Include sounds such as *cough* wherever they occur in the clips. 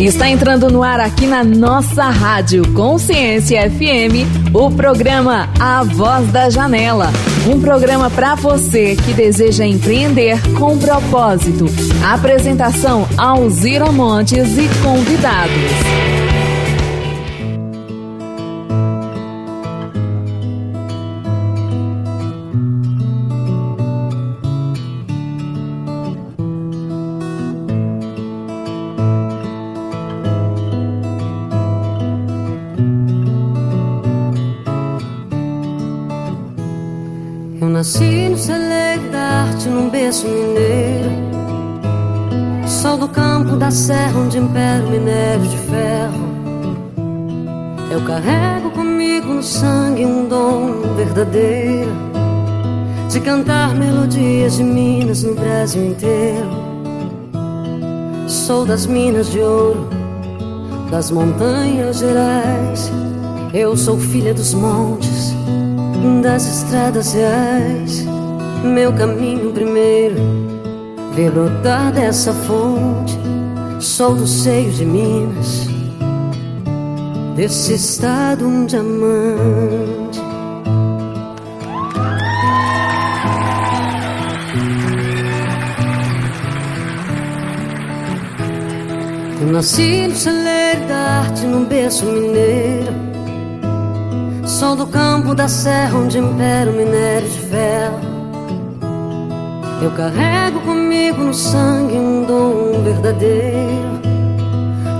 Está entrando no ar aqui na nossa rádio Consciência FM, o programa A Voz da Janela. Um programa para você que deseja empreender com propósito. Apresentação Alzira Montes e convidados. Da serra onde impera o minério de ferro Eu carrego comigo no sangue um dom verdadeiro De cantar melodias de Minas no Brasil inteiro Sou das minas de ouro, das montanhas gerais Eu sou filha dos montes das estradas reais. Meu caminho primeiro, ver brotar dessa fonte. Sou do seio de Minas, desse estado um diamante. Eu nasci no celeiro da arte, num berço mineiro Sol do campo da serra onde impera o minério de ferro Eu carrego comigo no sangue um dom verdadeiro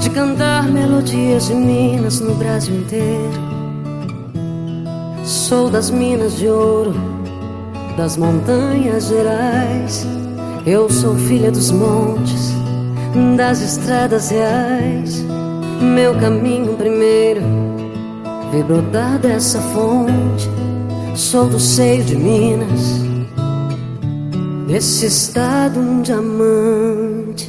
De cantar melodias de Minas no Brasil inteiro. Sou das minas de ouro, das montanhas gerais. Eu sou filha dos montes, das estradas reais. Meu caminho primeiro vi brotar dessa fonte. Sou do seio de Minas, desse estado um diamante.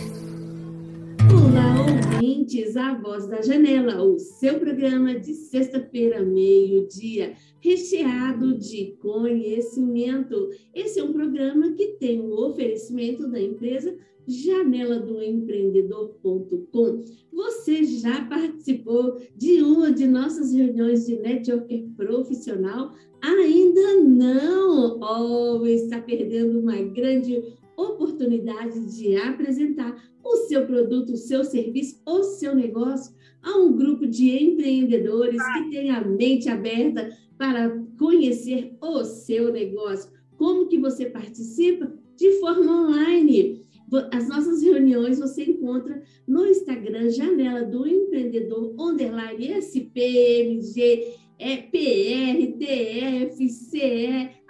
Olá, ouvintes, a Voz da Janela, o seu programa de sexta-feira, meio-dia, recheado de conhecimento. Esse é um programa que tem o oferecimento da empresa janela do empreendedor.com. Você já participou de uma de nossas reuniões de network profissional? Ainda não! Oh, está perdendo uma grande oportunidade de apresentar o seu produto, o seu serviço, o seu negócio a um grupo de empreendedores que tem a mente aberta para conhecer o seu negócio. Como que você participa? De forma online. As nossas reuniões você encontra no Instagram Janela do Empreendedor Underline SPMG, é PR,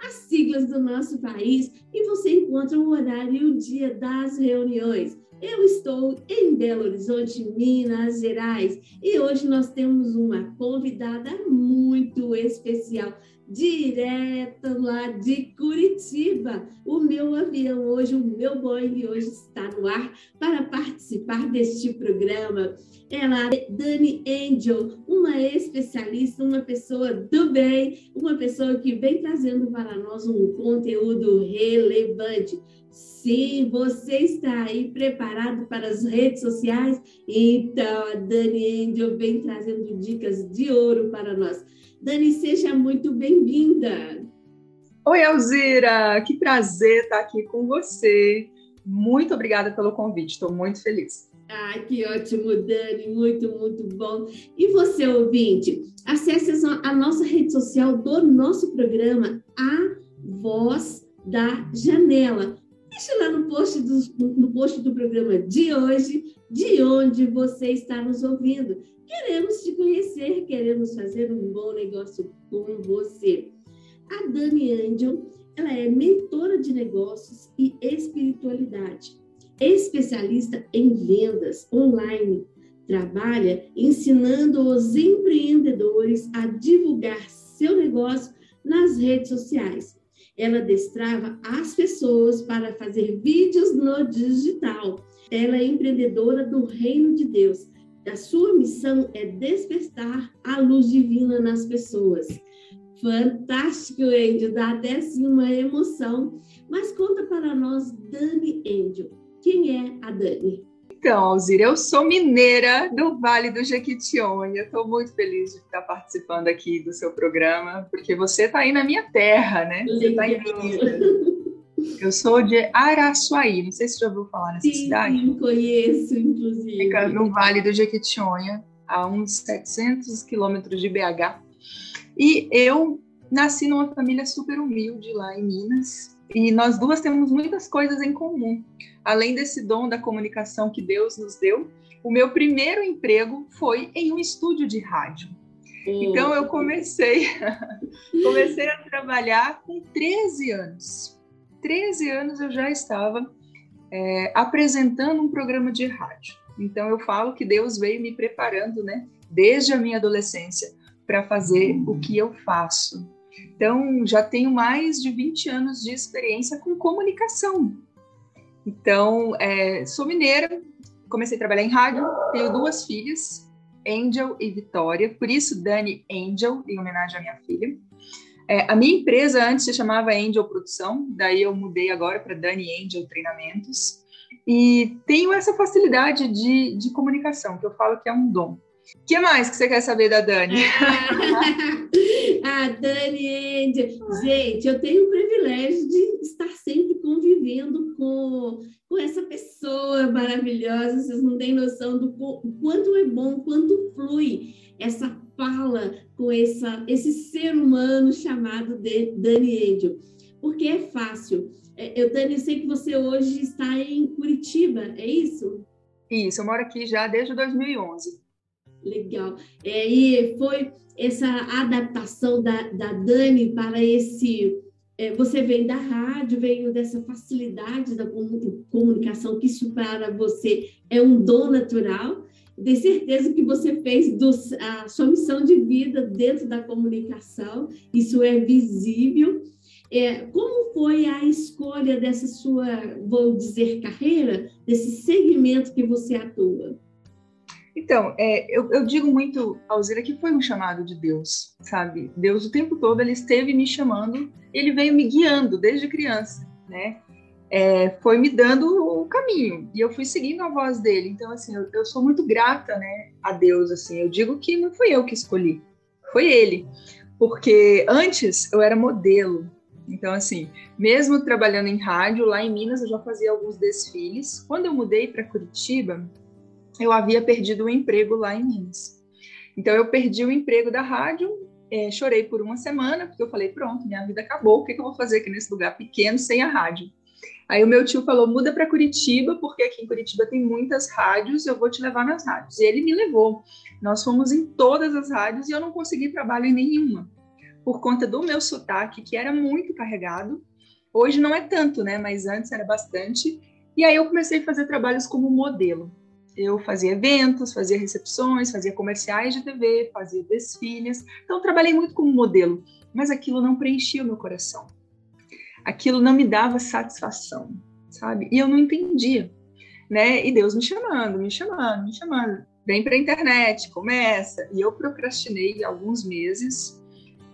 as siglas do nosso país, e você encontra o horário e o dia das reuniões. Eu estou em Belo Horizonte, Minas Gerais, e hoje nós temos uma convidada muito especial direto lá de Curitiba. O meu avião hoje, o meu Boeing hoje está no ar para participar deste programa. Ela é Dani Angel, uma especialista, uma pessoa do bem, uma pessoa que vem trazendo para nós um conteúdo relevante. Sim, você está aí preparado para as redes sociais? Então, a Dani Angel vem trazendo dicas de ouro para nós. Dani, seja muito bem-vinda. Oi, Alzira, que prazer estar aqui com você. Muito obrigada pelo convite, estou muito feliz. Ah, que ótimo, Dani, muito, muito bom. E você, ouvinte, acesse a nossa rede social do nosso programa, A Voz da Janela. Deixe lá no post, do, no post do programa de hoje, de onde você está nos ouvindo. Queremos te conhecer, queremos fazer um bom negócio com você. A Dani Angel, ela é mentora de negócios e espiritualidade, especialista em vendas online. Trabalha ensinando os empreendedores a divulgar seu negócio nas redes sociais. Ela destrava as pessoas para fazer vídeos no digital. Ela é empreendedora do Reino de Deus a sua missão é despertar a luz divina nas pessoas. Fantástico, Angel, dá até assim uma emoção. Mas conta para nós, Dani Angel. Quem é a Dani? Então, Alzira, eu sou mineira do Vale do Jequitinhonha. Estou muito feliz de estar participando aqui do seu programa, porque você está aí na minha terra, né? Você está em Minas. Eu sou de Araçuaí, não sei se você já ouviu falar nessa sim, cidade. Sim, conheço, inclusive. Fica no Vale do Jequitinhonha, a uns 700 quilômetros de BH. E eu nasci numa família super humilde lá em Minas, e nós duas temos muitas coisas em comum. Além desse dom da comunicação que Deus nos deu, o meu primeiro emprego foi em um estúdio de rádio. Então eu comecei, *laughs* comecei a trabalhar com 13 anos. 13 anos eu já estava é, apresentando um programa de rádio. Então eu falo que Deus veio me preparando, né, desde a minha adolescência, para fazer o que eu faço. Então já tenho mais de 20 anos de experiência com comunicação. Então é, sou mineira, comecei a trabalhar em rádio, tenho duas filhas, Angel e Vitória, por isso Dani Angel, em homenagem à minha filha. É, a minha empresa antes se chamava Angel Produção, daí eu mudei agora para Dani Angel Treinamentos. E tenho essa facilidade de, de comunicação, que eu falo que é um dom. O que mais que você quer saber da Dani? *laughs* ah, Dani Angel. Gente, eu tenho o privilégio de estar sempre convivendo com, com essa pessoa maravilhosa. Vocês não têm noção do quanto é bom, quanto flui essa fala com essa, esse ser humano chamado de Dani Angel. Porque é fácil. É, eu, Dani, eu sei que você hoje está em Curitiba, é isso? Isso, eu moro aqui já desde 2011. Legal. É, e foi essa adaptação da, da Dani para esse. É, você vem da rádio, veio dessa facilidade da comunicação, que isso para você é um dom natural de certeza que você fez do, a sua missão de vida dentro da comunicação, isso é visível. É, como foi a escolha dessa sua, vou dizer, carreira, desse segmento que você atua? Então, é, eu, eu, digo muito, Alzira, que foi um chamado de Deus, sabe? Deus o tempo todo ele esteve me chamando, ele veio me guiando desde criança, né? é, foi me dando o caminho e eu fui seguindo a voz dele. Então, assim, eu, eu, sou muito grata, né, a Deus. Assim, eu digo que não fui eu que escolhi, foi ele, porque antes eu era modelo. Então, assim, mesmo trabalhando em rádio lá em Minas, eu já fazia alguns desfiles. Quando eu mudei para Curitiba, eu havia perdido o emprego lá em Minas. Então, eu perdi o emprego da rádio. É, chorei por uma semana, porque eu falei: pronto, minha vida acabou, o que, que eu vou fazer aqui nesse lugar pequeno sem a rádio? Aí o meu tio falou: muda para Curitiba, porque aqui em Curitiba tem muitas rádios, eu vou te levar nas rádios. E ele me levou. Nós fomos em todas as rádios e eu não consegui trabalho em nenhuma, por conta do meu sotaque, que era muito carregado. Hoje não é tanto, né? Mas antes era bastante. E aí eu comecei a fazer trabalhos como modelo. Eu fazia eventos, fazia recepções, fazia comerciais de TV, fazia desfiles. Então, trabalhei muito como modelo, mas aquilo não preenchia o meu coração aquilo não me dava satisfação, sabe? E eu não entendia, né? E Deus me chamando, me chamando, me chamando. Vem para a internet, começa. E eu procrastinei alguns meses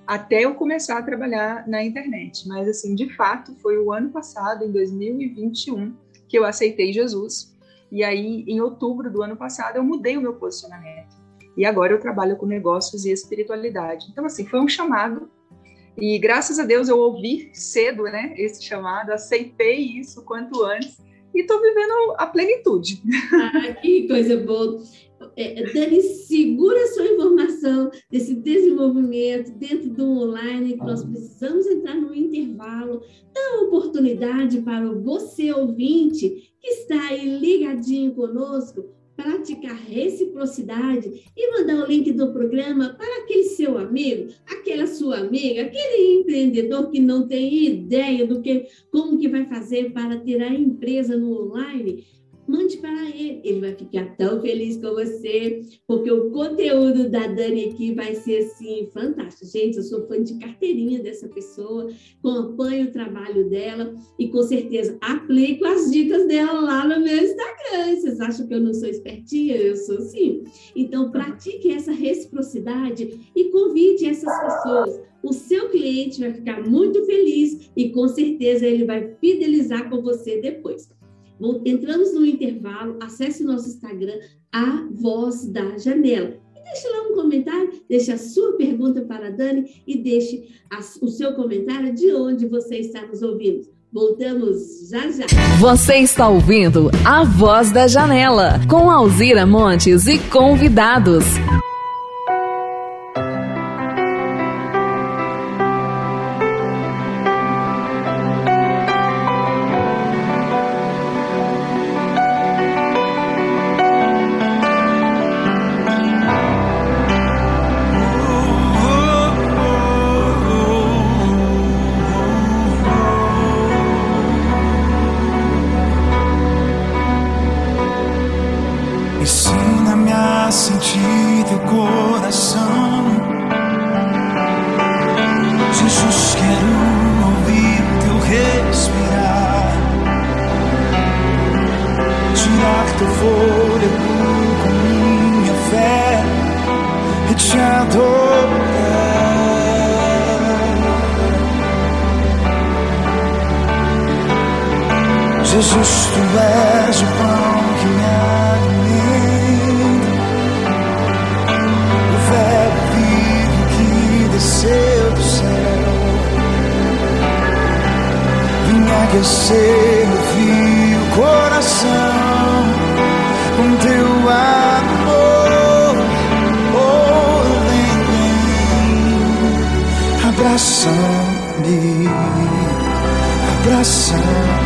até eu começar a trabalhar na internet. Mas, assim, de fato, foi o ano passado, em 2021, que eu aceitei Jesus. E aí, em outubro do ano passado, eu mudei o meu posicionamento. E agora eu trabalho com negócios e espiritualidade. Então, assim, foi um chamado e graças a Deus eu ouvi cedo, né, esse chamado, aceitei isso quanto antes e estou vivendo a plenitude. Ah, que coisa boa. É, Dani, segura sua informação desse desenvolvimento dentro do online, que nós precisamos entrar no intervalo, dá uma oportunidade para você, ouvinte, que está aí ligadinho conosco, praticar reciprocidade e mandar o link do programa para aquele seu amigo, aquela sua amiga, aquele empreendedor que não tem ideia do que como que vai fazer para ter a empresa no online mande para ele. Ele vai ficar tão feliz com você, porque o conteúdo da Dani aqui vai ser assim fantástico. Gente, eu sou fã de carteirinha dessa pessoa, acompanho o trabalho dela e com certeza aplico as dicas dela lá no meu Instagram. Vocês acham que eu não sou espertinha? Eu sou sim. Então, pratique essa reciprocidade e convide essas pessoas. O seu cliente vai ficar muito feliz e com certeza ele vai fidelizar com você depois. Entramos no intervalo, acesse o nosso Instagram, A Voz da Janela. E deixe lá um comentário, deixe a sua pergunta para a Dani e deixe a, o seu comentário de onde você está nos ouvindo. Voltamos já já. Você está ouvindo A Voz da Janela, com Alzira Montes e convidados. Jesus, tu és o pão que me alimenta, o verbo vivo que desceu do céu. Vim aquecer meu frio coração com teu amor. Oh, vem, vem, abraça-me, abraça-me.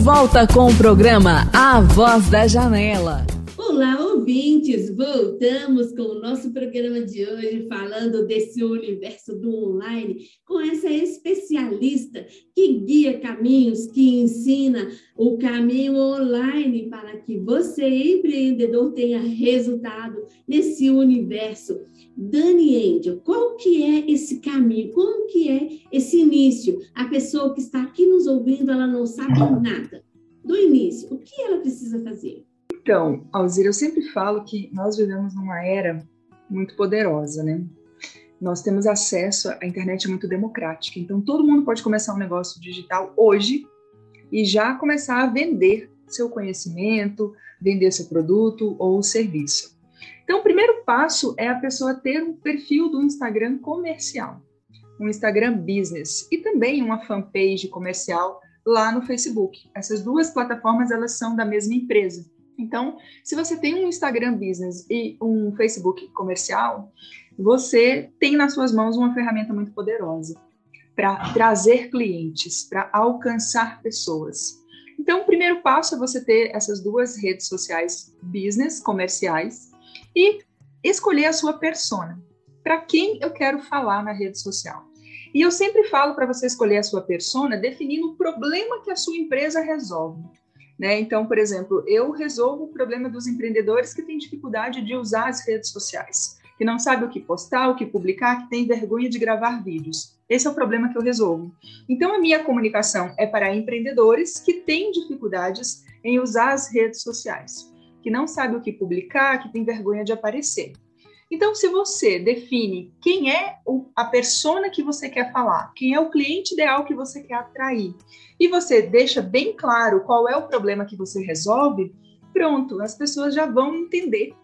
volta com o programa A Voz da Janela. Olá, ouvintes! Voltamos com o nosso programa de hoje, falando desse universo do online, com essa especialista que guia caminhos, que ensina o caminho online para que você, empreendedor, tenha resultado nesse universo. Dani Angel, qual que é esse caminho? Como que é esse início? A pessoa que está aqui nos ouvindo, ela não sabe nada. Do início, o que ela precisa fazer? Então, Alzira, eu sempre falo que nós vivemos numa era muito poderosa, né? Nós temos acesso, à internet é muito democrática, então todo mundo pode começar um negócio digital hoje e já começar a vender seu conhecimento, vender seu produto ou serviço. Então, o primeiro passo é a pessoa ter um perfil do Instagram comercial, um Instagram business e também uma fanpage comercial lá no Facebook. Essas duas plataformas elas são da mesma empresa. Então, se você tem um Instagram business e um Facebook comercial, você tem nas suas mãos uma ferramenta muito poderosa para trazer clientes, para alcançar pessoas. Então, o primeiro passo é você ter essas duas redes sociais business, comerciais, e escolher a sua persona. Para quem eu quero falar na rede social? E eu sempre falo para você escolher a sua persona definindo o problema que a sua empresa resolve. Né? Então, por exemplo, eu resolvo o problema dos empreendedores que têm dificuldade de usar as redes sociais, que não sabem o que postar, o que publicar, que têm vergonha de gravar vídeos. Esse é o problema que eu resolvo. Então, a minha comunicação é para empreendedores que têm dificuldades em usar as redes sociais que não sabe o que publicar, que tem vergonha de aparecer. Então, se você define quem é a persona que você quer falar, quem é o cliente ideal que você quer atrair, e você deixa bem claro qual é o problema que você resolve, pronto, as pessoas já vão entender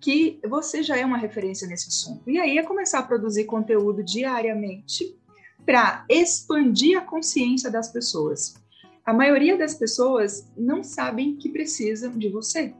que você já é uma referência nesse assunto. E aí é começar a produzir conteúdo diariamente para expandir a consciência das pessoas. A maioria das pessoas não sabem que precisam de você.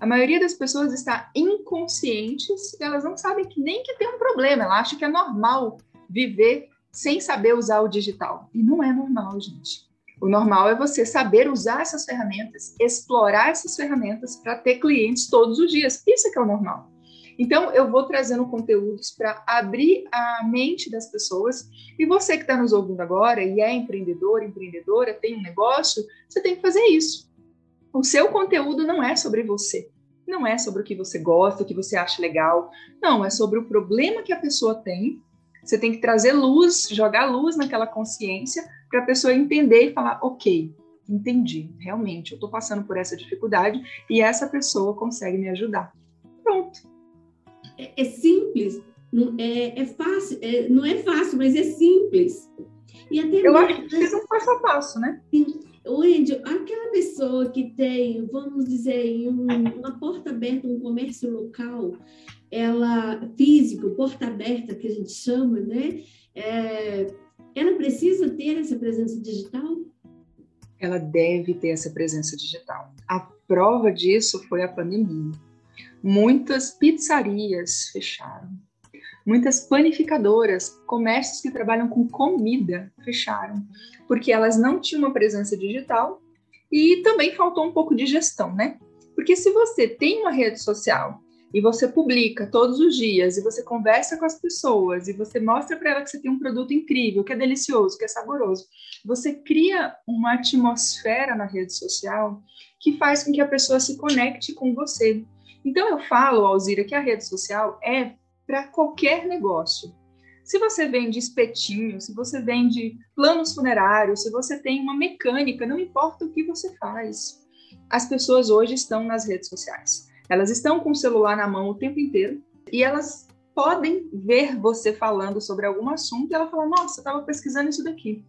A maioria das pessoas está inconscientes elas não sabem que nem que tem um problema, ela acha que é normal viver sem saber usar o digital. E não é normal, gente. O normal é você saber usar essas ferramentas, explorar essas ferramentas para ter clientes todos os dias. Isso é que é o normal. Então, eu vou trazendo conteúdos para abrir a mente das pessoas. E você que está nos ouvindo agora e é empreendedor, empreendedora, tem um negócio, você tem que fazer isso. O seu conteúdo não é sobre você. Não é sobre o que você gosta, o que você acha legal. Não, é sobre o problema que a pessoa tem. Você tem que trazer luz, jogar luz naquela consciência para a pessoa entender e falar: ok, entendi, realmente, eu estou passando por essa dificuldade e essa pessoa consegue me ajudar. Pronto. É, é simples, não é, é fácil, é, não é fácil, mas é simples. E até eu acho que precisa um passo a passo, né? Sim. Wendy, aquela pessoa que tem, vamos dizer, um, uma porta aberta, um comércio local, ela físico, porta aberta que a gente chama, né? É, ela precisa ter essa presença digital? Ela deve ter essa presença digital. A prova disso foi a pandemia. Muitas pizzarias fecharam. Muitas panificadoras, comércios que trabalham com comida, fecharam porque elas não tinham uma presença digital e também faltou um pouco de gestão, né? Porque se você tem uma rede social e você publica todos os dias e você conversa com as pessoas e você mostra para ela que você tem um produto incrível, que é delicioso, que é saboroso, você cria uma atmosfera na rede social que faz com que a pessoa se conecte com você. Então eu falo, Alzira, que a rede social é para qualquer negócio. Se você vende espetinho, se você vende planos funerários, se você tem uma mecânica, não importa o que você faz. As pessoas hoje estão nas redes sociais. Elas estão com o celular na mão o tempo inteiro e elas podem ver você falando sobre algum assunto e ela fala: Nossa, estava pesquisando isso daqui.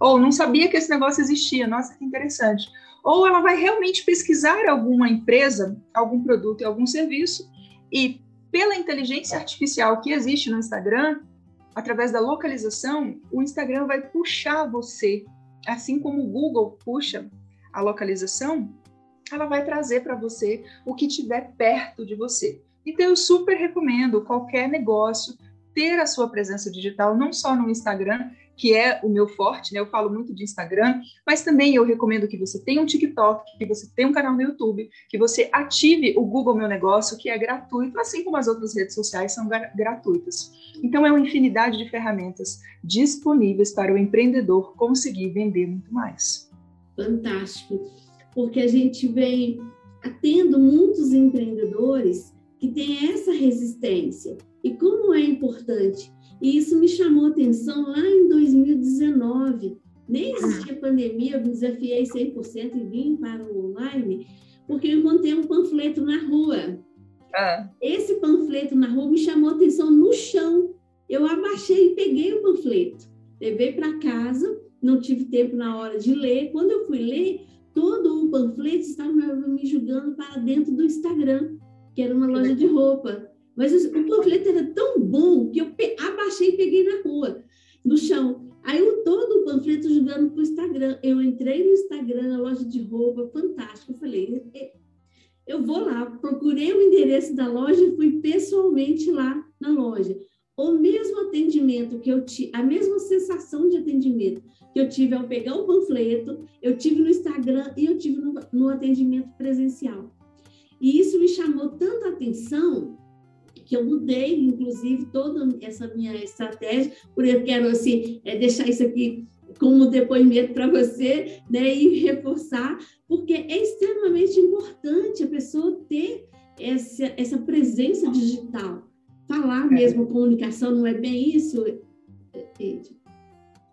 Ou não sabia que esse negócio existia, nossa, que interessante. Ou ela vai realmente pesquisar alguma empresa, algum produto e algum serviço e pela inteligência artificial que existe no Instagram, através da localização, o Instagram vai puxar você, assim como o Google puxa a localização, ela vai trazer para você o que tiver perto de você. Então eu super recomendo qualquer negócio ter a sua presença digital, não só no Instagram, que é o meu forte, né? Eu falo muito de Instagram, mas também eu recomendo que você tenha um TikTok, que você tenha um canal no YouTube, que você ative o Google Meu Negócio, que é gratuito, assim como as outras redes sociais são gratuitas. Então é uma infinidade de ferramentas disponíveis para o empreendedor conseguir vender muito mais. Fantástico, porque a gente vem atendo muitos empreendedores que têm essa resistência. E como é importante e isso me chamou a atenção lá em 2019. Nem existia pandemia, eu me desafiei 100% e vim para o online, porque eu encontrei um panfleto na rua. Ah. Esse panfleto na rua me chamou a atenção no chão. Eu abaixei e peguei o panfleto. Levei para casa, não tive tempo na hora de ler. Quando eu fui ler, todo o panfleto estava me julgando para dentro do Instagram, que era uma loja de roupa. Mas o panfleto era tão bom que eu abaixei e peguei na rua, no chão. Aí eu todo o panfleto jogando para o Instagram. Eu entrei no Instagram, na loja de roupa, fantástico. Eu falei, eu vou lá, procurei o endereço da loja e fui pessoalmente lá na loja. O mesmo atendimento que eu tive, a mesma sensação de atendimento que eu tive ao pegar o panfleto, eu tive no Instagram e eu tive no, no atendimento presencial. E isso me chamou tanta atenção que eu mudei, inclusive, toda essa minha estratégia, porque eu quero assim, é, deixar isso aqui como depoimento para você, né, e reforçar, porque é extremamente importante a pessoa ter essa, essa presença digital. Falar é. mesmo, comunicação, não é bem isso, Ed?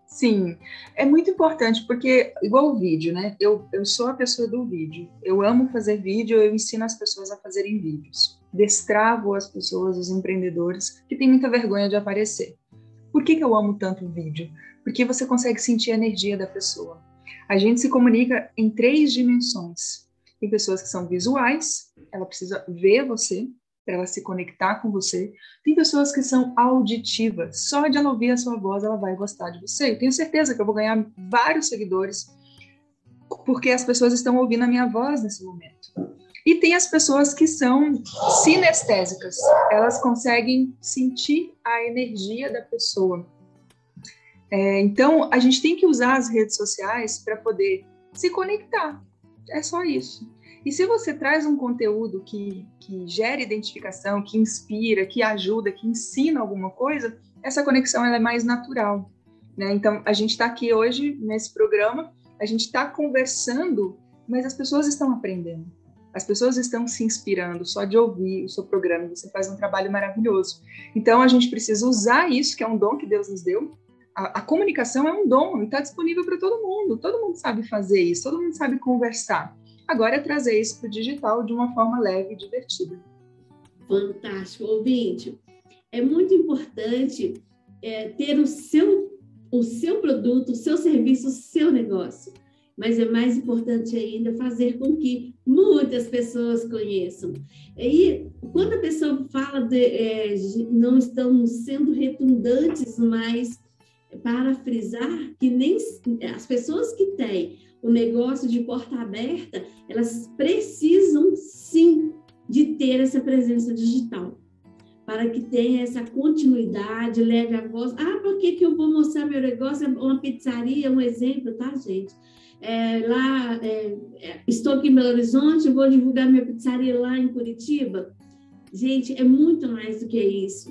Sim, é muito importante, porque, igual o vídeo, né? Eu, eu sou a pessoa do vídeo. Eu amo fazer vídeo, eu ensino as pessoas a fazerem vídeos destravo as pessoas, os empreendedores, que têm muita vergonha de aparecer. Por que, que eu amo tanto o vídeo? Porque você consegue sentir a energia da pessoa. A gente se comunica em três dimensões. Tem pessoas que são visuais, ela precisa ver você para ela se conectar com você. Tem pessoas que são auditivas, só de ela ouvir a sua voz ela vai gostar de você. Eu tenho certeza que eu vou ganhar vários seguidores porque as pessoas estão ouvindo a minha voz nesse momento. E tem as pessoas que são sinestésicas, elas conseguem sentir a energia da pessoa. É, então, a gente tem que usar as redes sociais para poder se conectar. É só isso. E se você traz um conteúdo que, que gera identificação, que inspira, que ajuda, que ensina alguma coisa, essa conexão ela é mais natural. Né? Então, a gente está aqui hoje nesse programa, a gente está conversando, mas as pessoas estão aprendendo. As pessoas estão se inspirando só de ouvir o seu programa, você faz um trabalho maravilhoso. Então a gente precisa usar isso, que é um dom que Deus nos deu. A, a comunicação é um dom está disponível para todo mundo. Todo mundo sabe fazer isso, todo mundo sabe conversar. Agora é trazer isso para o digital de uma forma leve e divertida. Fantástico, ouvinte. É muito importante é, ter o seu, o seu produto, o seu serviço, o seu negócio mas é mais importante ainda fazer com que muitas pessoas conheçam. E quando a pessoa fala de é, não estamos sendo redundantes, mas para frisar que nem as pessoas que têm o negócio de porta aberta, elas precisam sim de ter essa presença digital para que tenha essa continuidade, leve a voz. Ah, por que, que eu vou mostrar meu negócio? Uma pizzaria, um exemplo, tá, gente? É, lá, é, é, estou aqui em Belo Horizonte, vou divulgar minha pizzaria lá em Curitiba. Gente, é muito mais do que isso.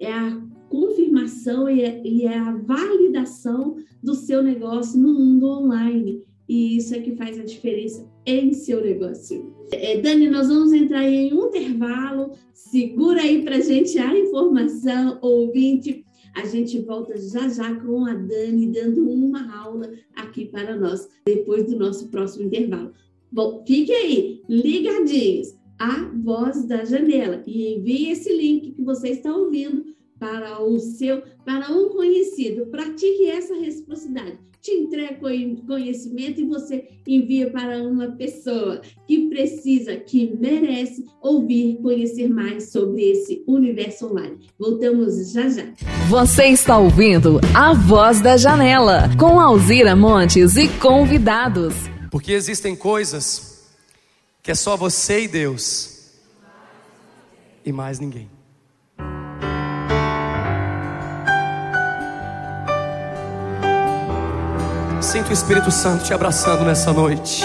É a confirmação e é, é a validação do seu negócio no mundo online. E isso é que faz a diferença em seu negócio. É, Dani, nós vamos entrar em um intervalo. Segura aí para gente a informação, ouvinte. A gente volta já já com a Dani dando uma aula aqui para nós, depois do nosso próximo intervalo. Bom, fique aí, ligadinhos, a voz da janela, e envie esse link que você está ouvindo para o seu, para um conhecido. Pratique essa reciprocidade te entrega conhecimento e você envia para uma pessoa que precisa, que merece ouvir, conhecer mais sobre esse universo online. Voltamos já já. Você está ouvindo A Voz da Janela, com Alzira Montes e convidados. Porque existem coisas que é só você e Deus e mais ninguém. Sinto o Espírito Santo te abraçando nessa noite.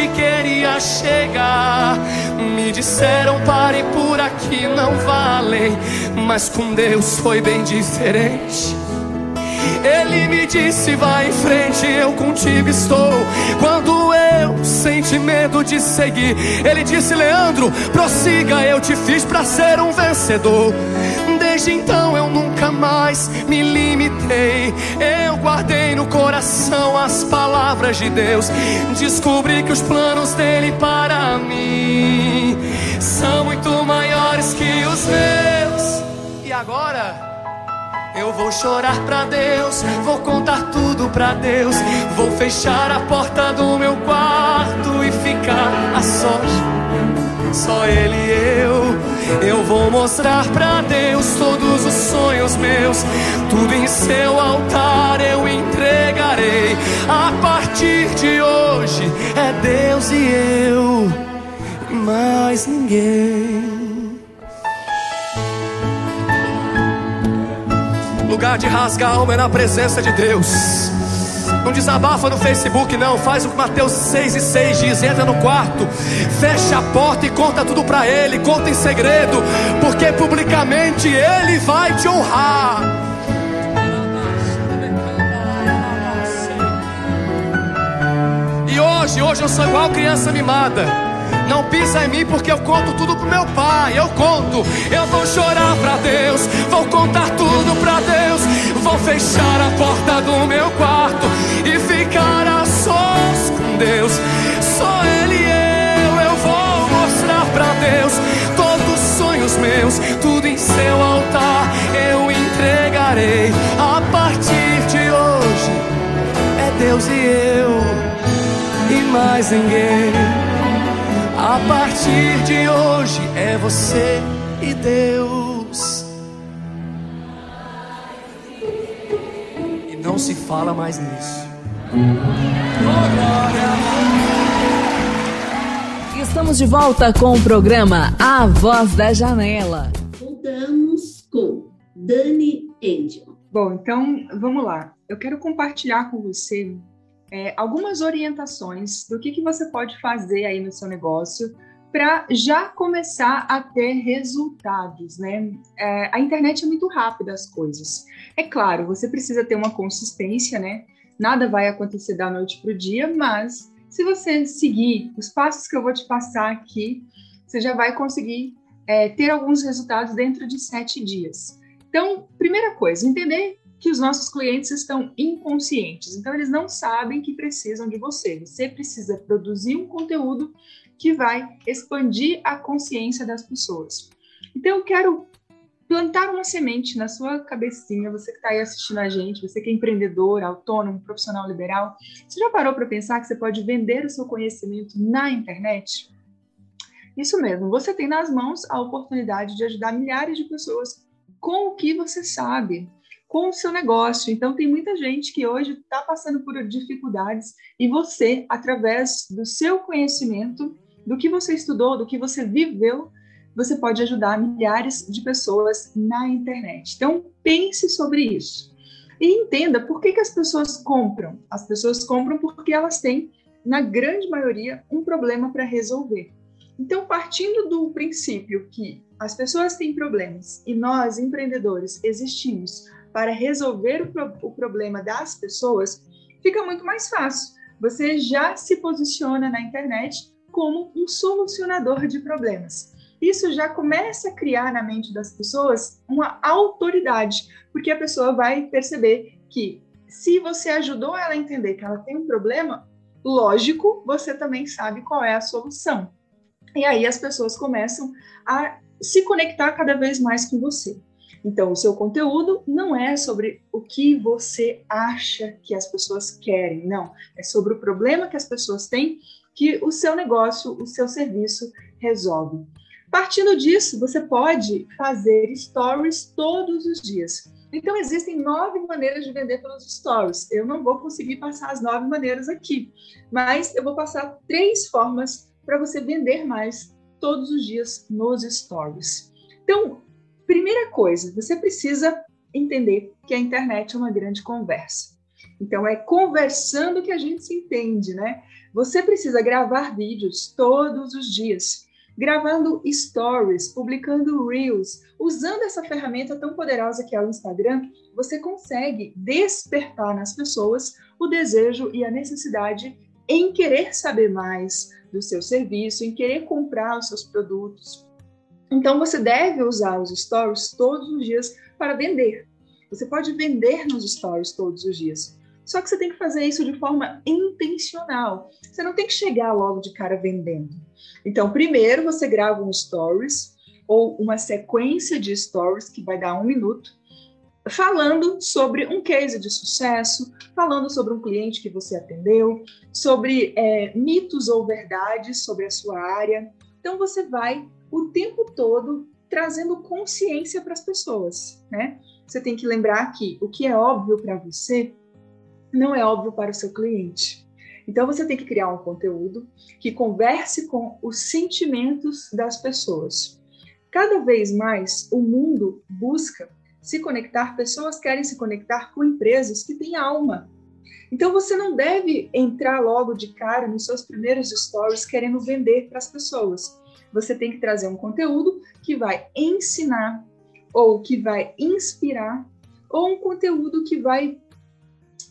onde queria chegar, me disseram pare por aqui, não vale. Mas com Deus foi bem diferente. Ele me disse: vai em frente, eu contigo estou. Quando eu senti medo de seguir, ele disse: Leandro, prossiga, eu te fiz para ser um vencedor. Desde então eu nunca mais me limitei. Eu guardei no coração as palavras de Deus. Descobri que os planos dele para mim são muito maiores que os meus. E agora? Eu vou chorar pra Deus, vou contar tudo pra Deus. Vou fechar a porta do meu quarto e ficar a sós. Só Ele e eu. Eu vou mostrar pra Deus todos os sonhos meus. Tudo em seu altar eu entregarei. A partir de hoje é Deus e eu, e mais ninguém. Lugar de rasgar a alma é na presença de Deus. Não desabafa no Facebook, não. Faz o que Mateus 6 e 6 diz: entra no quarto, fecha a porta e conta tudo para Ele. Conta em segredo, porque publicamente Ele vai te honrar. E hoje, hoje eu sou igual criança mimada. Não pisa em mim porque eu conto tudo pro meu pai. Eu conto, eu vou chorar pra Deus, vou contar tudo pra Deus. Vou fechar a porta do meu quarto e ficar a sós com Deus. Só Ele e eu, eu vou mostrar pra Deus todos os sonhos meus, tudo em seu altar eu entregarei. A partir de hoje é Deus e eu e mais ninguém. A partir de hoje é você e Deus. E não se fala mais nisso. Estamos de volta com o programa A Voz da Janela. Voltamos com Dani Angel. Bom, então vamos lá. Eu quero compartilhar com você é, algumas orientações do que, que você pode fazer aí no seu negócio para já começar a ter resultados, né? É, a internet é muito rápida as coisas. É claro, você precisa ter uma consistência, né? Nada vai acontecer da noite para o dia, mas se você seguir os passos que eu vou te passar aqui, você já vai conseguir é, ter alguns resultados dentro de sete dias. Então, primeira coisa, entender que os nossos clientes estão inconscientes. Então, eles não sabem que precisam de você. Você precisa produzir um conteúdo que vai expandir a consciência das pessoas. Então, eu quero plantar uma semente na sua cabecinha, você que está aí assistindo a gente, você que é empreendedor, autônomo, profissional liberal, você já parou para pensar que você pode vender o seu conhecimento na internet? Isso mesmo, você tem nas mãos a oportunidade de ajudar milhares de pessoas com o que você sabe com o seu negócio. Então, tem muita gente que hoje está passando por dificuldades e você, através do seu conhecimento, do que você estudou, do que você viveu, você pode ajudar milhares de pessoas na internet. Então, pense sobre isso. E entenda por que, que as pessoas compram. As pessoas compram porque elas têm, na grande maioria, um problema para resolver. Então, partindo do princípio que as pessoas têm problemas e nós, empreendedores, existimos para resolver o, pro o problema das pessoas, fica muito mais fácil. Você já se posiciona na internet como um solucionador de problemas. Isso já começa a criar na mente das pessoas uma autoridade, porque a pessoa vai perceber que se você ajudou ela a entender que ela tem um problema, lógico, você também sabe qual é a solução. E aí as pessoas começam a se conectar cada vez mais com você. Então, o seu conteúdo não é sobre o que você acha que as pessoas querem, não. É sobre o problema que as pessoas têm que o seu negócio, o seu serviço resolve. Partindo disso, você pode fazer stories todos os dias. Então, existem nove maneiras de vender pelos stories. Eu não vou conseguir passar as nove maneiras aqui, mas eu vou passar três formas para você vender mais todos os dias nos stories. Então, primeira coisa, você precisa entender que a internet é uma grande conversa. Então, é conversando que a gente se entende, né? Você precisa gravar vídeos todos os dias, gravando stories, publicando reels, usando essa ferramenta tão poderosa que é o Instagram, você consegue despertar nas pessoas o desejo e a necessidade em querer saber mais do seu serviço, em querer comprar os seus produtos. Então você deve usar os stories todos os dias para vender. Você pode vender nos stories todos os dias. Só que você tem que fazer isso de forma intencional. Você não tem que chegar logo de cara vendendo. Então, primeiro você grava um stories ou uma sequência de stories que vai dar um minuto, falando sobre um case de sucesso, falando sobre um cliente que você atendeu, sobre é, mitos ou verdades sobre a sua área. Então, você vai o tempo todo trazendo consciência para as pessoas, né? Você tem que lembrar que o que é óbvio para você não é óbvio para o seu cliente. Então você tem que criar um conteúdo que converse com os sentimentos das pessoas. Cada vez mais o mundo busca se conectar, pessoas querem se conectar com empresas que têm alma. Então você não deve entrar logo de cara nos seus primeiros stories querendo vender para as pessoas. Você tem que trazer um conteúdo que vai ensinar ou que vai inspirar ou um conteúdo que vai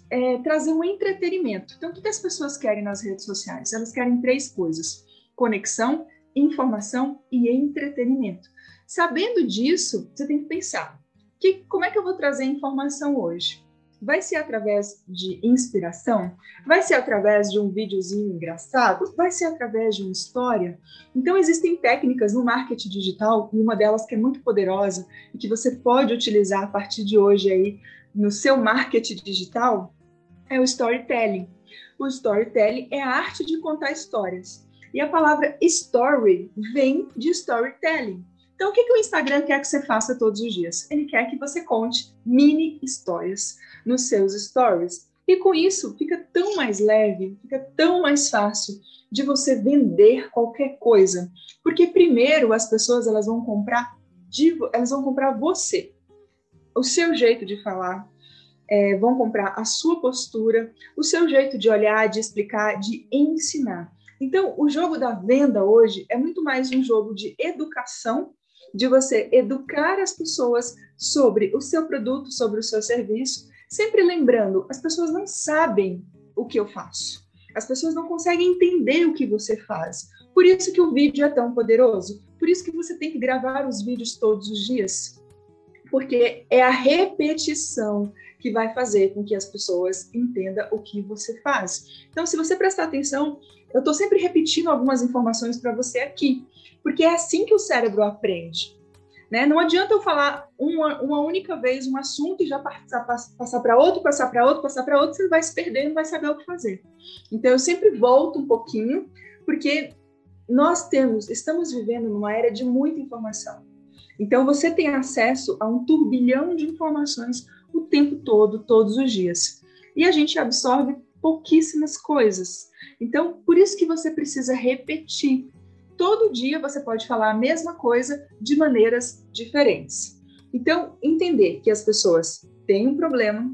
é, trazer um entretenimento. Então, o que as pessoas querem nas redes sociais? Elas querem três coisas: conexão, informação e entretenimento. Sabendo disso, você tem que pensar: que, como é que eu vou trazer informação hoje? Vai ser através de inspiração? Vai ser através de um videozinho engraçado? Vai ser através de uma história? Então, existem técnicas no marketing digital, e uma delas que é muito poderosa e que você pode utilizar a partir de hoje aí no seu marketing digital, é o storytelling. O storytelling é a arte de contar histórias. E a palavra story vem de storytelling. Então, o que, que o Instagram quer que você faça todos os dias? Ele quer que você conte mini histórias nos seus stories. E com isso, fica tão mais leve, fica tão mais fácil de você vender qualquer coisa. Porque primeiro as pessoas elas vão comprar de, elas vão comprar você. O seu jeito de falar, é, vão comprar a sua postura, o seu jeito de olhar, de explicar, de ensinar. Então, o jogo da venda hoje é muito mais um jogo de educação, de você educar as pessoas sobre o seu produto, sobre o seu serviço, sempre lembrando, as pessoas não sabem o que eu faço. As pessoas não conseguem entender o que você faz. Por isso que o vídeo é tão poderoso. Por isso que você tem que gravar os vídeos todos os dias. Porque é a repetição que vai fazer com que as pessoas entendam o que você faz. Então, se você prestar atenção, eu estou sempre repetindo algumas informações para você aqui, porque é assim que o cérebro aprende. Né? Não adianta eu falar uma, uma única vez um assunto e já passar, para outro, passar para outro, passar para outro, você vai se perder, não vai saber o que fazer. Então, eu sempre volto um pouquinho, porque nós temos, estamos vivendo numa era de muita informação. Então, você tem acesso a um turbilhão de informações o tempo todo, todos os dias. E a gente absorve pouquíssimas coisas. Então, por isso que você precisa repetir. Todo dia você pode falar a mesma coisa de maneiras diferentes. Então, entender que as pessoas têm um problema,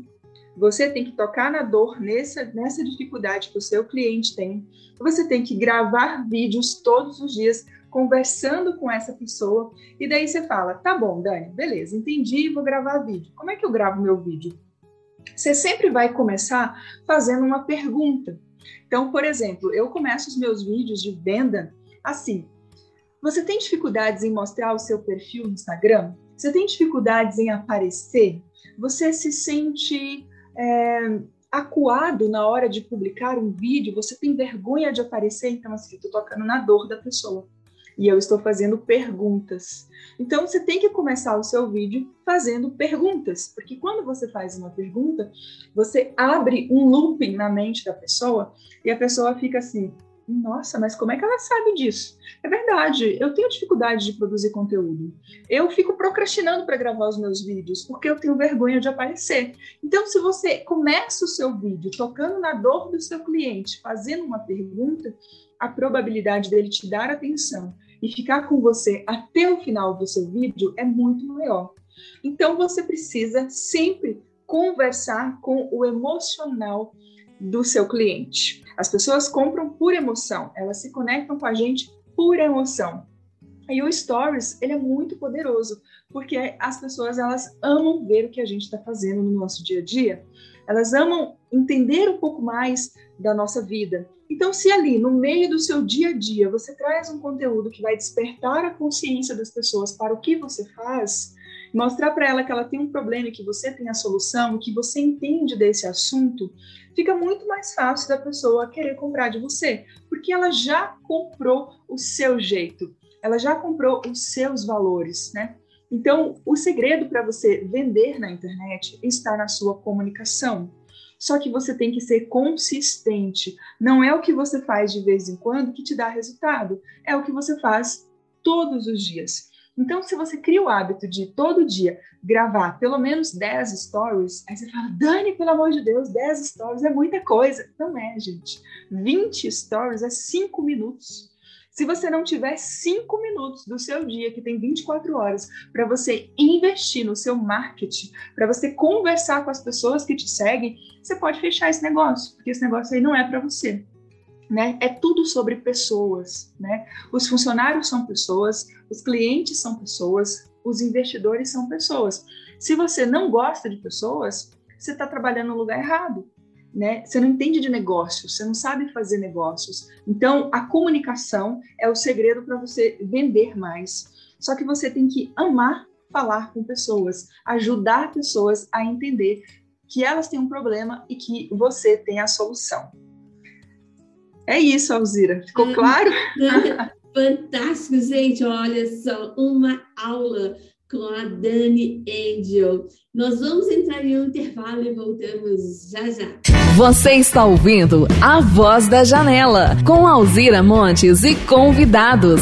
Você tem que tocar na dor nessa, nessa dificuldade que o seu cliente tem. Você tem que gravar vídeos todos os dias conversando com essa pessoa. E daí você fala: tá bom, Dani, beleza, entendi, vou gravar vídeo. Como é que eu gravo meu vídeo? Você sempre vai começar fazendo uma pergunta. Então, por exemplo, eu começo os meus vídeos de venda assim: você tem dificuldades em mostrar o seu perfil no Instagram? Você tem dificuldades em aparecer? Você se sente é, acuado na hora de publicar um vídeo? Você tem vergonha de aparecer? Então, assim, estou tocando na dor da pessoa. E eu estou fazendo perguntas. Então, você tem que começar o seu vídeo fazendo perguntas, porque quando você faz uma pergunta, você abre um looping na mente da pessoa e a pessoa fica assim: nossa, mas como é que ela sabe disso? É verdade, eu tenho dificuldade de produzir conteúdo. Eu fico procrastinando para gravar os meus vídeos porque eu tenho vergonha de aparecer. Então, se você começa o seu vídeo tocando na dor do seu cliente, fazendo uma pergunta, a probabilidade dele te dar atenção e ficar com você até o final do seu vídeo é muito maior. Então, você precisa sempre conversar com o emocional do seu cliente. As pessoas compram por emoção, elas se conectam com a gente por emoção. E o Stories, ele é muito poderoso, porque as pessoas, elas amam ver o que a gente está fazendo no nosso dia a dia, elas amam entender um pouco mais da nossa vida. Então, se ali, no meio do seu dia a dia, você traz um conteúdo que vai despertar a consciência das pessoas para o que você faz, mostrar para ela que ela tem um problema e que você tem a solução, que você entende desse assunto, fica muito mais fácil da pessoa querer comprar de você, porque ela já comprou o seu jeito, ela já comprou os seus valores, né? Então, o segredo para você vender na internet está na sua comunicação. Só que você tem que ser consistente. Não é o que você faz de vez em quando que te dá resultado, é o que você faz todos os dias. Então, se você cria o hábito de todo dia gravar pelo menos 10 stories, aí você fala, Dani, pelo amor de Deus, 10 stories é muita coisa. Não é, gente. 20 stories é 5 minutos. Se você não tiver 5 minutos do seu dia, que tem 24 horas, para você investir no seu marketing, para você conversar com as pessoas que te seguem, você pode fechar esse negócio, porque esse negócio aí não é para você né? É tudo sobre pessoas, né? Os funcionários são pessoas, os clientes são pessoas, os investidores são pessoas. Se você não gosta de pessoas, você está trabalhando no lugar errado, né? Você não entende de negócios, você não sabe fazer negócios. Então, a comunicação é o segredo para você vender mais. Só que você tem que amar falar com pessoas, ajudar pessoas a entender que elas têm um problema e que você tem a solução. É isso, Alzira. Ficou claro? *laughs* Fantástico, gente. Olha só, uma aula com a Dani Angel. Nós vamos entrar em um intervalo e voltamos já já. Você está ouvindo A Voz da Janela, com Alzira Montes e convidados.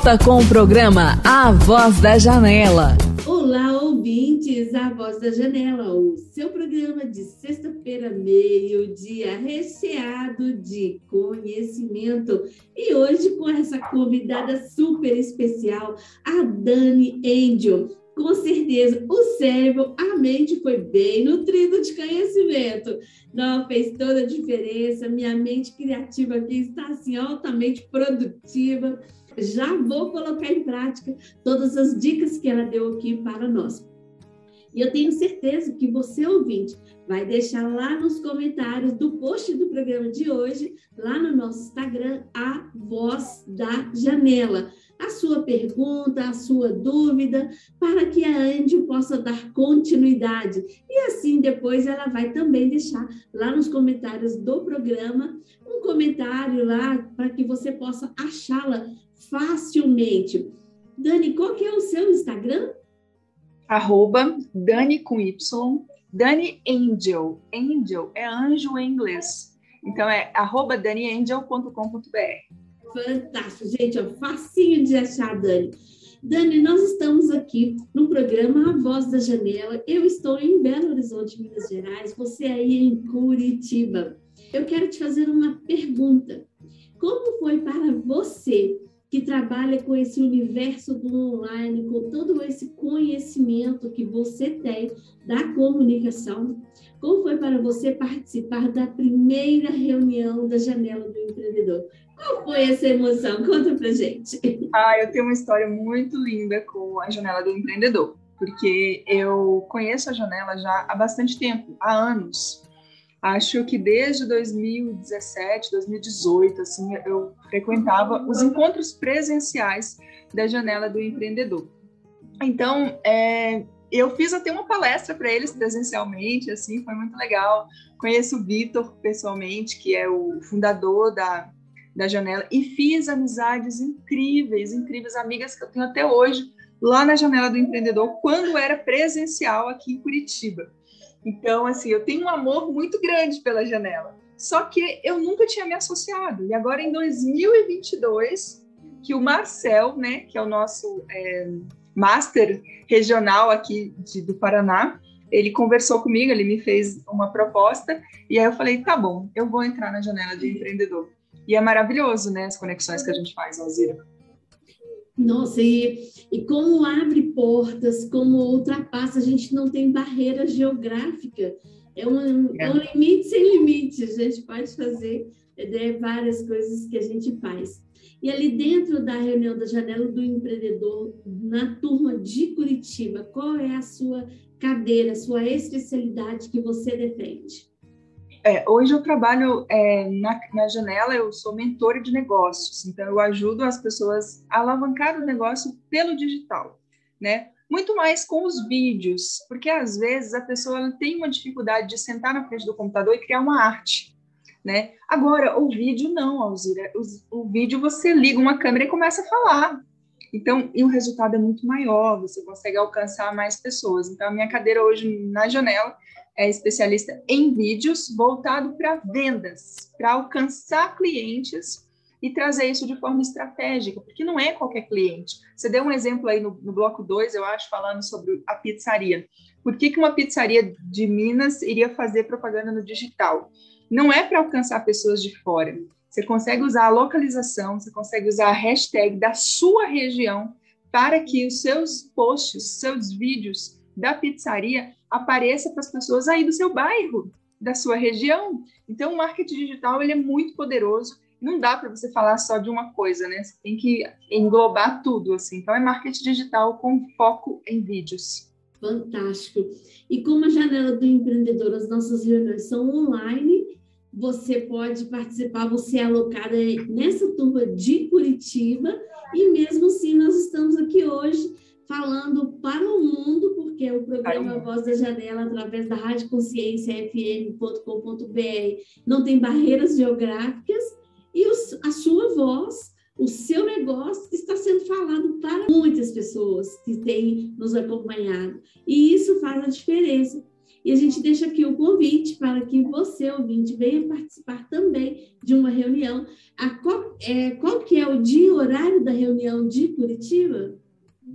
Volta com o programa A Voz da Janela. Olá, ouvintes, A Voz da Janela, o seu programa de sexta-feira, meio-dia, recheado de conhecimento. E hoje com essa convidada super especial, a Dani Angel. Com certeza, o cérebro, a mente foi bem nutrido de conhecimento. Não fez toda a diferença. Minha mente criativa aqui está assim altamente produtiva. Já vou colocar em prática todas as dicas que ela deu aqui para nós. E eu tenho certeza que você, ouvinte, vai deixar lá nos comentários do post do programa de hoje, lá no nosso Instagram, a voz da janela a sua pergunta, a sua dúvida, para que a Andy possa dar continuidade. E assim, depois ela vai também deixar lá nos comentários do programa um comentário lá para que você possa achá-la facilmente. Dani, qual que é o seu Instagram? Arroba Dani com Y, Dani Angel. Angel é anjo em inglês. Então é arroba daniangel.com.br. Fantástico, gente, ó, facinho de achar, Dani. Dani, nós estamos aqui no programa A Voz da Janela. Eu estou em Belo Horizonte, Minas Gerais, você aí em Curitiba. Eu quero te fazer uma pergunta. Como foi para você que trabalha com esse universo do online, com todo esse conhecimento que você tem da comunicação, como foi para você participar da primeira reunião da Janela do Empreendedor? Qual foi essa emoção? Conta pra gente. Ah, eu tenho uma história muito linda com a Janela do Empreendedor, porque eu conheço a Janela já há bastante tempo, há anos. Acho que desde 2017, 2018, assim, eu frequentava os encontros presenciais da Janela do Empreendedor. Então, é, eu fiz até uma palestra para eles presencialmente, assim, foi muito legal. Conheço o Vitor pessoalmente, que é o fundador da, da Janela, e fiz amizades incríveis, incríveis, amigas que eu tenho até hoje, lá na Janela do Empreendedor, quando era presencial aqui em Curitiba. Então, assim, eu tenho um amor muito grande pela Janela. Só que eu nunca tinha me associado. E agora, em 2022, que o Marcel, né, que é o nosso é, master regional aqui de, do Paraná, ele conversou comigo, ele me fez uma proposta, e aí eu falei, tá bom, eu vou entrar na janela de empreendedor. E é maravilhoso, né, as conexões que a gente faz, Alzira. Nossa, e, e como abre portas, como ultrapassa, a gente não tem barreira geográfica. É um, é. um limite sem limite. A gente pode fazer é, várias coisas que a gente faz. E ali dentro da reunião da Janela do Empreendedor, na turma de Curitiba, qual é a sua cadeira, a sua especialidade que você defende? É, hoje eu trabalho é, na, na, janela, eu sou mentora de negócios, então eu ajudo as pessoas a alavancar o negócio pelo digital, né? Muito mais com os vídeos, porque às vezes a pessoa tem uma dificuldade de sentar na frente do computador e criar uma arte né? Agora, o vídeo não, Alzira. O, o vídeo você liga uma câmera e começa a falar. Então, e o resultado é muito maior, você consegue alcançar mais pessoas. Então, a minha cadeira hoje na janela é especialista em vídeos voltado para vendas, para alcançar clientes e trazer isso de forma estratégica, porque não é qualquer cliente. Você deu um exemplo aí no, no bloco 2, eu acho, falando sobre a pizzaria. Por que, que uma pizzaria de Minas iria fazer propaganda no digital? não é para alcançar pessoas de fora. Você consegue usar a localização, você consegue usar a hashtag da sua região para que os seus posts, seus vídeos da pizzaria apareçam para as pessoas aí do seu bairro, da sua região. Então, o marketing digital ele é muito poderoso. Não dá para você falar só de uma coisa, né? Você tem que englobar tudo, assim. Então, é marketing digital com foco em vídeos. Fantástico. E como a janela do empreendedor, as nossas reuniões são online, você pode participar, você é alocada nessa turma de Curitiba, e mesmo assim nós estamos aqui hoje falando para o mundo, porque é o programa Voz da Janela, através da Rádio Consciência FM.com.br, não tem barreiras geográficas, e os, a sua voz, o seu negócio está sendo falado para muitas pessoas que têm nos acompanhado. E isso faz a diferença. E a gente deixa aqui o convite para que você, ouvinte, venha participar também de uma reunião. A qual, é, qual que é o dia e horário da reunião de Curitiba?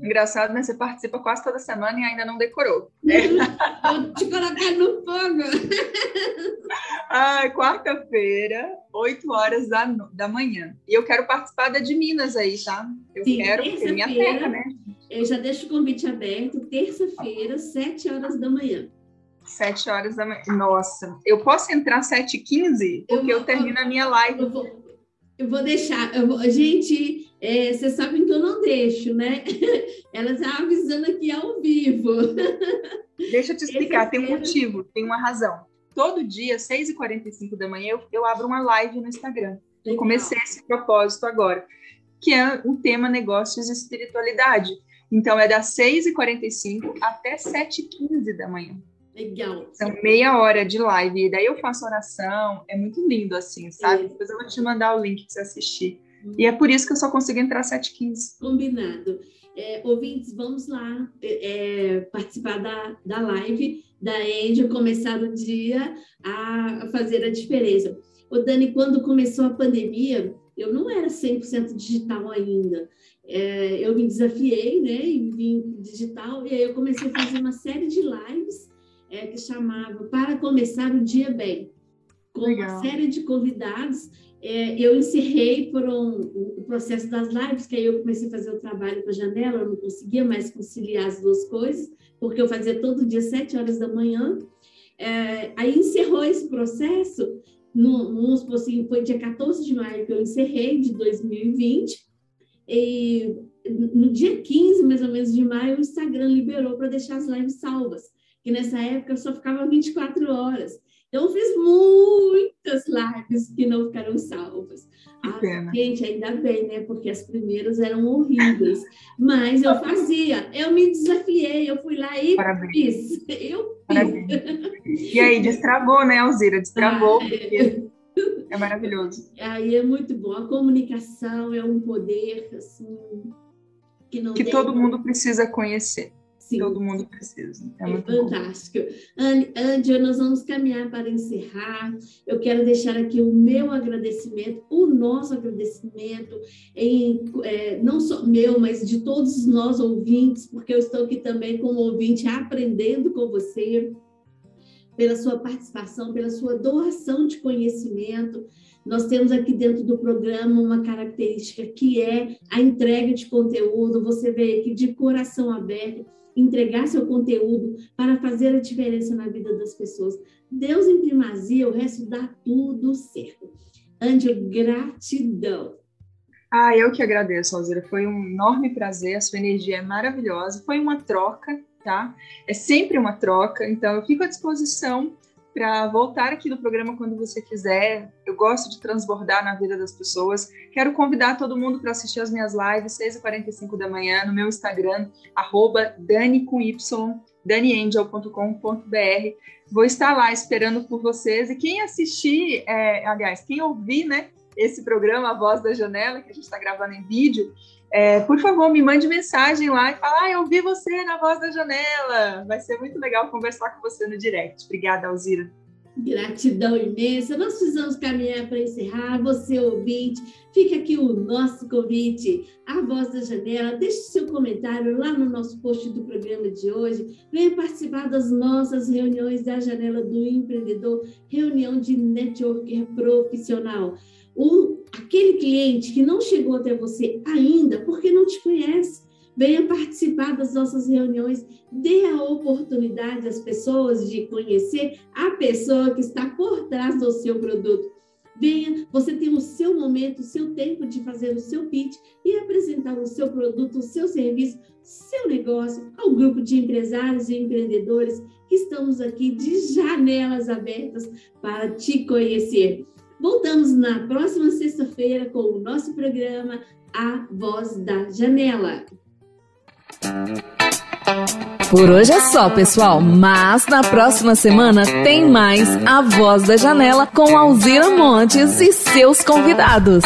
Engraçado, né? Você participa quase toda semana e ainda não decorou. Vou te colocar no fogo. *laughs* Ai, quarta-feira, 8 horas da, da manhã. E eu quero participar da de Minas aí, tá? Eu Sim, quero, é minha terra, né? Eu já deixo o convite aberto, terça-feira, 7 horas da manhã. 7 horas da manhã. Nossa, eu posso entrar às 7h15? Porque eu, vou, eu termino a minha live. Eu vou, eu vou deixar. Eu vou, gente, é, vocês sabem que eu não deixo, né? *laughs* Ela está avisando aqui ao vivo. *laughs* Deixa eu te explicar, tem um motivo, tem uma razão. Todo dia, 6h45 da manhã, eu, eu abro uma live no Instagram. Eu comecei esse propósito agora, que é o tema negócios e espiritualidade. Então, é das 6h45 até 7h15 da manhã. Legal. São meia hora de live. E daí eu faço oração. É muito lindo, assim, sabe? É. Depois eu vou te mandar o link para você assistir. E é por isso que eu só consigo entrar às 7h15. Combinado. É, ouvintes, vamos lá é, participar da, da live da Angel, começar o dia a fazer a diferença. O Dani, quando começou a pandemia, eu não era 100% digital ainda. É, eu me desafiei, né, e vim digital, e aí eu comecei a fazer uma série de lives é, que chamava Para Começar o Dia Bem, com Legal. uma série de convidados. É, eu encerrei por um, o processo das lives, que aí eu comecei a fazer o trabalho com a janela, eu não conseguia mais conciliar as duas coisas, porque eu fazia todo dia, sete horas da manhã. É, aí encerrou esse processo, no, no, assim, foi dia 14 de maio que eu encerrei, de 2020, e no dia 15, mais ou menos, de maio, o Instagram liberou para deixar as lives salvas que nessa época eu só ficava 24 horas. Então, eu fiz muitas lives que não ficaram salvas. Ah, gente, ainda bem, né? Porque as primeiras eram horríveis. Mas eu fazia, eu me desafiei, eu fui lá e Parabéns. fiz. Eu fiz. E aí, destravou, né, Alzira? Destravou. Ah, é. é maravilhoso. Aí é muito bom. A comunicação é um poder, assim, que não Que todo mundo precisa conhecer. Sim. Todo mundo precisa. É, é fantástico. Ândia, nós vamos caminhar para encerrar. Eu quero deixar aqui o meu agradecimento, o nosso agradecimento, em, é, não só meu, mas de todos nós ouvintes, porque eu estou aqui também como ouvinte aprendendo com você, pela sua participação, pela sua doação de conhecimento. Nós temos aqui dentro do programa uma característica que é a entrega de conteúdo. Você vê aqui de coração aberto entregar seu conteúdo para fazer a diferença na vida das pessoas. Deus em primazia, o resto dá tudo certo. Ande, gratidão. Ah, eu que agradeço, Alzira. Foi um enorme prazer, a sua energia é maravilhosa. Foi uma troca, tá? É sempre uma troca, então eu fico à disposição para voltar aqui no programa quando você quiser. Eu gosto de transbordar na vida das pessoas. Quero convidar todo mundo para assistir as minhas lives, 6h45 da manhã, no meu Instagram, arroba dani com y, daniangel.com.br. Vou estar lá esperando por vocês. E quem assistir, é, aliás, quem ouvir né, esse programa, A Voz da Janela, que a gente está gravando em vídeo, é, por favor, me mande mensagem lá e fala, ah, eu vi você na voz da janela. Vai ser muito legal conversar com você no direct. Obrigada, Alzira. Gratidão imensa. Nós precisamos caminhar para encerrar. Você, ouvinte, fica aqui o nosso convite. A Voz da Janela. Deixe seu comentário lá no nosso post do programa de hoje. Venha participar das nossas reuniões da Janela do Empreendedor, reunião de networker profissional o, aquele cliente que não chegou até você ainda porque não te conhece, venha participar das nossas reuniões, dê a oportunidade às pessoas de conhecer a pessoa que está por trás do seu produto. Venha, você tem o seu momento, o seu tempo de fazer o seu pitch e apresentar o seu produto, o seu serviço, seu negócio ao grupo de empresários e empreendedores que estamos aqui de janelas abertas para te conhecer. Voltamos na próxima sexta-feira com o nosso programa A Voz da Janela. Por hoje é só, pessoal, mas na próxima semana tem mais A Voz da Janela com Alzira Montes e seus convidados.